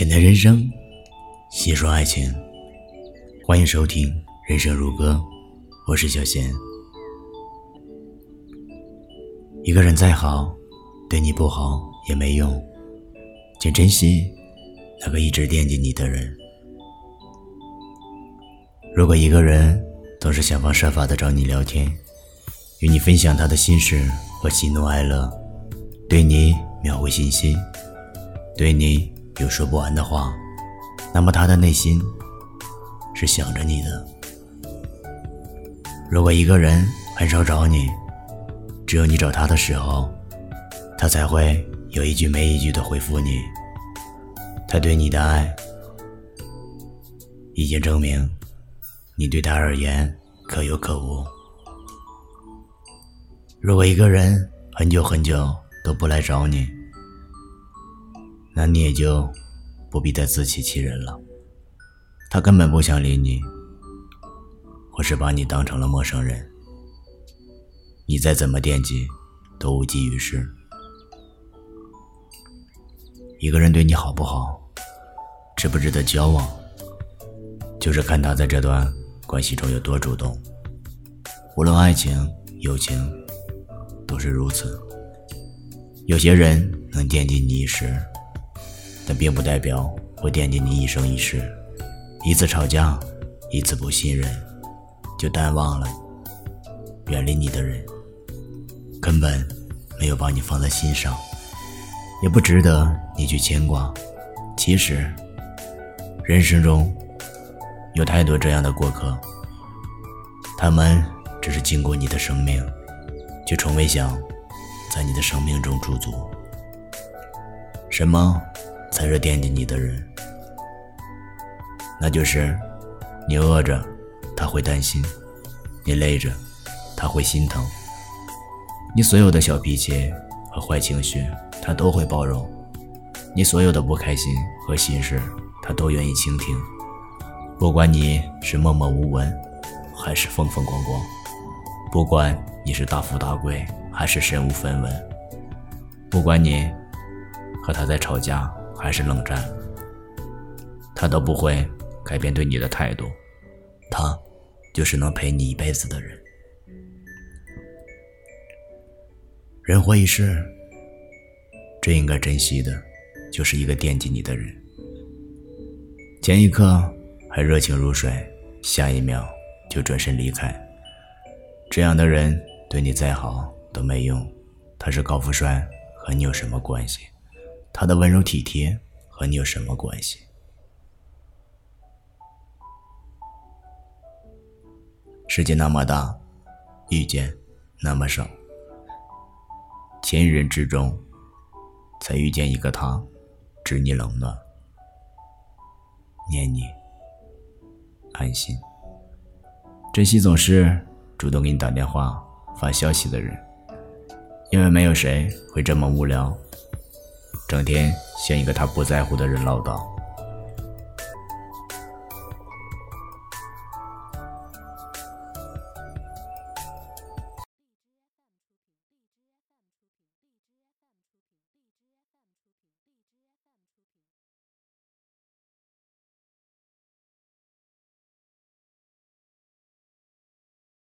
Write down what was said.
浅谈人生，细说爱情，欢迎收听《人生如歌》，我是小贤。一个人再好，对你不好也没用，请珍惜那个一直惦记你的人。如果一个人总是想方设法的找你聊天，与你分享他的心事和喜怒哀乐，对你秒回信息，对你有说不完的话，那么他的内心是想着你的。如果一个人很少找你，只有你找他的时候，他才会有一句没一句的回复你。他对你的爱，已经证明，你对他而言可有可无。如果一个人很久很久都不来找你，那你也就不必再自欺欺人了。他根本不想理你，或是把你当成了陌生人。你再怎么惦记，都无济于事。一个人对你好不好，值不值得交往，就是看他在这段关系中有多主动。无论爱情、友情，都是如此。有些人能惦记你一时，但并不代表会惦记你一生一世。一次吵架，一次不信任，就淡忘了远离你的人。根本没有把你放在心上，也不值得你去牵挂。其实，人生中有太多这样的过客，他们只是经过你的生命，却从未想在你的生命中驻足。什么才是惦记你的人？那就是你饿着，他会担心；你累着，他会心疼。你所有的小脾气和坏情绪，他都会包容；你所有的不开心和心事，他都愿意倾听。不管你是默默无闻，还是风风光光；不管你是大富大贵，还是身无分文；不管你和他在吵架，还是冷战，他都不会改变对你的态度。他就是能陪你一辈子的人。人活一世，最应该珍惜的，就是一个惦记你的人。前一刻还热情如水，下一秒就转身离开。这样的人对你再好都没用。他是高富帅，和你有什么关系？他的温柔体贴，和你有什么关系？世界那么大，遇见那么少。千人之中，才遇见一个他，知你冷暖，念你安心。珍惜总是主动给你打电话、发消息的人，因为没有谁会这么无聊，整天向一个他不在乎的人唠叨。